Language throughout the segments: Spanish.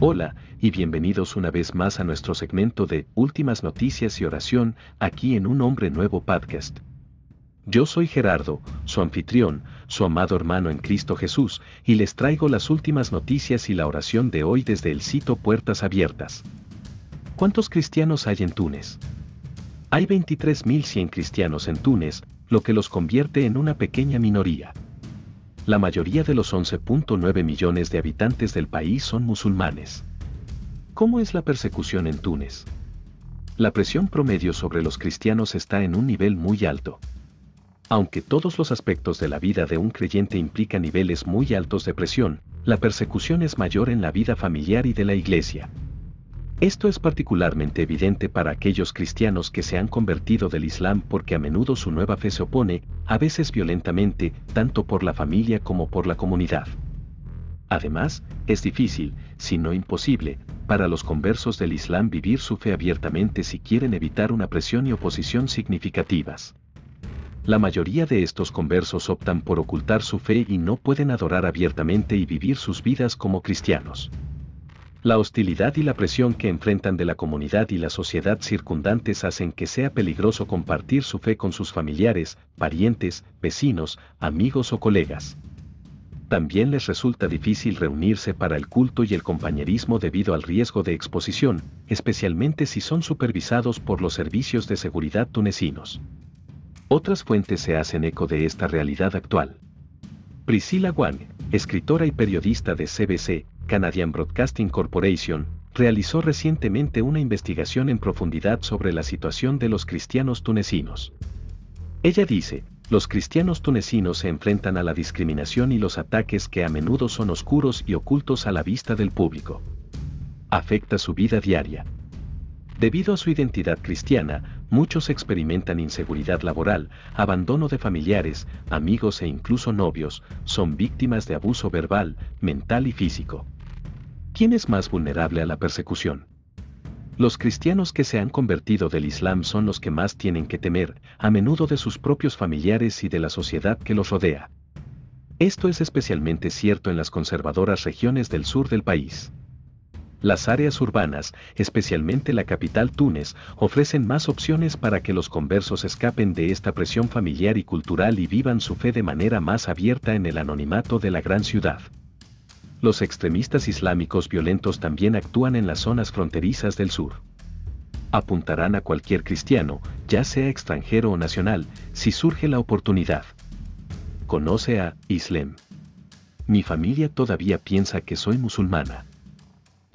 Hola, y bienvenidos una vez más a nuestro segmento de Últimas Noticias y Oración, aquí en Un Hombre Nuevo Podcast. Yo soy Gerardo, su anfitrión, su amado hermano en Cristo Jesús, y les traigo las últimas noticias y la oración de hoy desde el sitio Puertas Abiertas. ¿Cuántos cristianos hay en Túnez? Hay 23.100 cristianos en Túnez, lo que los convierte en una pequeña minoría. La mayoría de los 11.9 millones de habitantes del país son musulmanes. ¿Cómo es la persecución en Túnez? La presión promedio sobre los cristianos está en un nivel muy alto. Aunque todos los aspectos de la vida de un creyente implican niveles muy altos de presión, la persecución es mayor en la vida familiar y de la iglesia. Esto es particularmente evidente para aquellos cristianos que se han convertido del Islam porque a menudo su nueva fe se opone, a veces violentamente, tanto por la familia como por la comunidad. Además, es difícil, si no imposible, para los conversos del Islam vivir su fe abiertamente si quieren evitar una presión y oposición significativas. La mayoría de estos conversos optan por ocultar su fe y no pueden adorar abiertamente y vivir sus vidas como cristianos. La hostilidad y la presión que enfrentan de la comunidad y la sociedad circundantes hacen que sea peligroso compartir su fe con sus familiares, parientes, vecinos, amigos o colegas. También les resulta difícil reunirse para el culto y el compañerismo debido al riesgo de exposición, especialmente si son supervisados por los servicios de seguridad tunecinos. Otras fuentes se hacen eco de esta realidad actual. Priscilla Wang, escritora y periodista de CBC, Canadian Broadcasting Corporation, realizó recientemente una investigación en profundidad sobre la situación de los cristianos tunecinos. Ella dice, los cristianos tunecinos se enfrentan a la discriminación y los ataques que a menudo son oscuros y ocultos a la vista del público. Afecta su vida diaria. Debido a su identidad cristiana, muchos experimentan inseguridad laboral, abandono de familiares, amigos e incluso novios, son víctimas de abuso verbal, mental y físico. ¿Quién es más vulnerable a la persecución? Los cristianos que se han convertido del Islam son los que más tienen que temer, a menudo de sus propios familiares y de la sociedad que los rodea. Esto es especialmente cierto en las conservadoras regiones del sur del país. Las áreas urbanas, especialmente la capital Túnez, ofrecen más opciones para que los conversos escapen de esta presión familiar y cultural y vivan su fe de manera más abierta en el anonimato de la gran ciudad. Los extremistas islámicos violentos también actúan en las zonas fronterizas del sur. Apuntarán a cualquier cristiano, ya sea extranjero o nacional, si surge la oportunidad. Conoce a Islam. Mi familia todavía piensa que soy musulmana.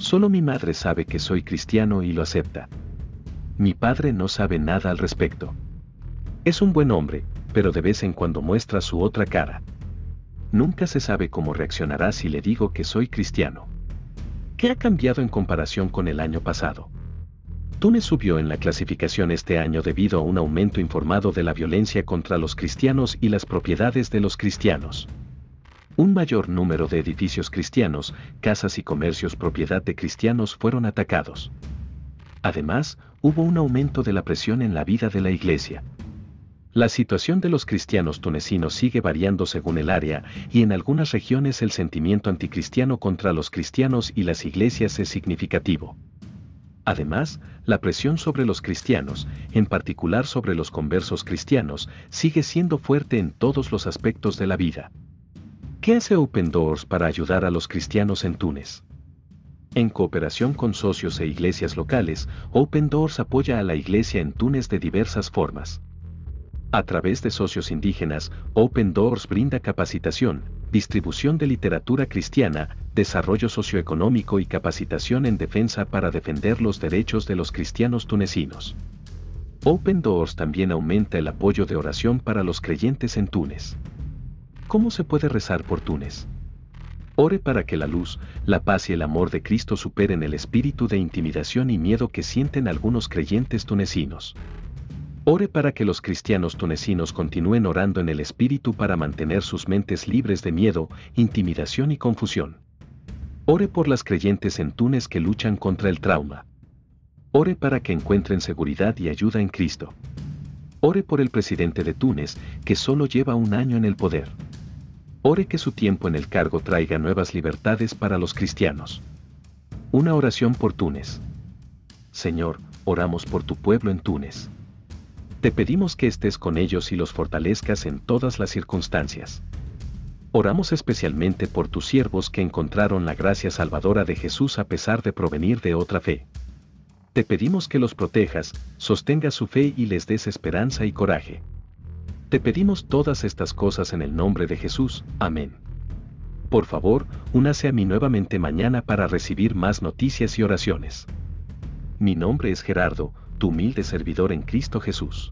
Solo mi madre sabe que soy cristiano y lo acepta. Mi padre no sabe nada al respecto. Es un buen hombre, pero de vez en cuando muestra su otra cara. Nunca se sabe cómo reaccionará si le digo que soy cristiano. ¿Qué ha cambiado en comparación con el año pasado? Túnez subió en la clasificación este año debido a un aumento informado de la violencia contra los cristianos y las propiedades de los cristianos. Un mayor número de edificios cristianos, casas y comercios propiedad de cristianos fueron atacados. Además, hubo un aumento de la presión en la vida de la iglesia. La situación de los cristianos tunecinos sigue variando según el área, y en algunas regiones el sentimiento anticristiano contra los cristianos y las iglesias es significativo. Además, la presión sobre los cristianos, en particular sobre los conversos cristianos, sigue siendo fuerte en todos los aspectos de la vida. ¿Qué hace Open Doors para ayudar a los cristianos en Túnez? En cooperación con socios e iglesias locales, Open Doors apoya a la iglesia en Túnez de diversas formas. A través de socios indígenas, Open Doors brinda capacitación, distribución de literatura cristiana, desarrollo socioeconómico y capacitación en defensa para defender los derechos de los cristianos tunecinos. Open Doors también aumenta el apoyo de oración para los creyentes en Túnez. ¿Cómo se puede rezar por Túnez? Ore para que la luz, la paz y el amor de Cristo superen el espíritu de intimidación y miedo que sienten algunos creyentes tunecinos. Ore para que los cristianos tunecinos continúen orando en el espíritu para mantener sus mentes libres de miedo, intimidación y confusión. Ore por las creyentes en Túnez que luchan contra el trauma. Ore para que encuentren seguridad y ayuda en Cristo. Ore por el presidente de Túnez, que solo lleva un año en el poder. Ore que su tiempo en el cargo traiga nuevas libertades para los cristianos. Una oración por Túnez. Señor, oramos por tu pueblo en Túnez. Te pedimos que estés con ellos y los fortalezcas en todas las circunstancias. Oramos especialmente por tus siervos que encontraron la gracia salvadora de Jesús a pesar de provenir de otra fe. Te pedimos que los protejas, sostengas su fe y les des esperanza y coraje. Te pedimos todas estas cosas en el nombre de Jesús. Amén. Por favor, únase a mí nuevamente mañana para recibir más noticias y oraciones. Mi nombre es Gerardo, tu humilde servidor en Cristo Jesús.